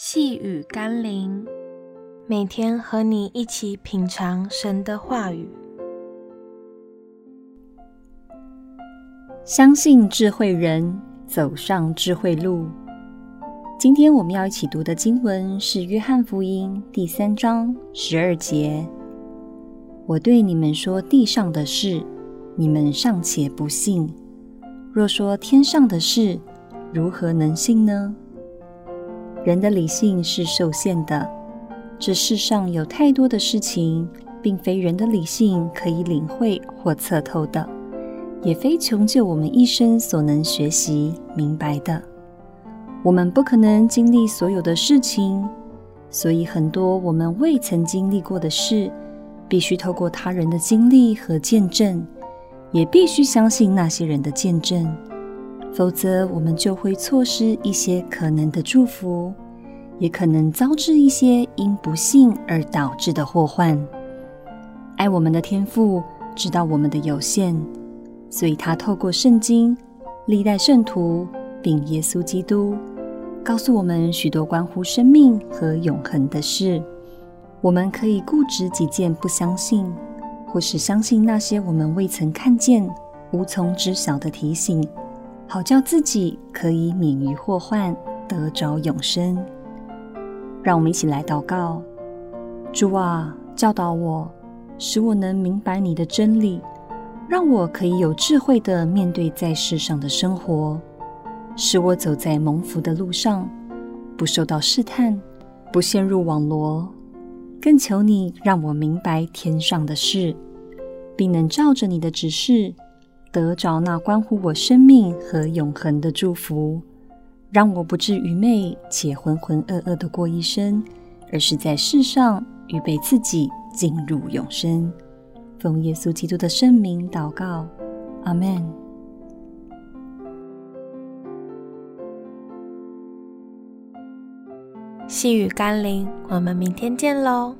细雨甘霖，每天和你一起品尝神的话语，相信智慧人走上智慧路。今天我们要一起读的经文是《约翰福音》第三章十二节。我对你们说地上的事，你们尚且不信；若说天上的事，如何能信呢？人的理性是受限的，这世上有太多的事情，并非人的理性可以领会或测透的，也非穷究我们一生所能学习明白的。我们不可能经历所有的事情，所以很多我们未曾经历过的事，必须透过他人的经历和见证，也必须相信那些人的见证。否则，我们就会错失一些可能的祝福，也可能遭致一些因不幸而导致的祸患。爱我们的天父知道我们的有限，所以他透过圣经、历代圣徒并耶稣基督，告诉我们许多关乎生命和永恒的事。我们可以固执己见，不相信，或是相信那些我们未曾看见、无从知晓的提醒。好叫自己可以免于祸患，得着永生。让我们一起来祷告：主啊，教导我，使我能明白你的真理，让我可以有智慧地面对在世上的生活，使我走在蒙福的路上，不受到试探，不陷入网罗。更求你让我明白天上的事，并能照着你的指示。得着那关乎我生命和永恒的祝福，让我不致愚昧且浑浑噩噩的过一生，而是在世上预备自己进入永生。奉耶稣基督的圣名祷告，阿门。细雨甘霖，我们明天见喽。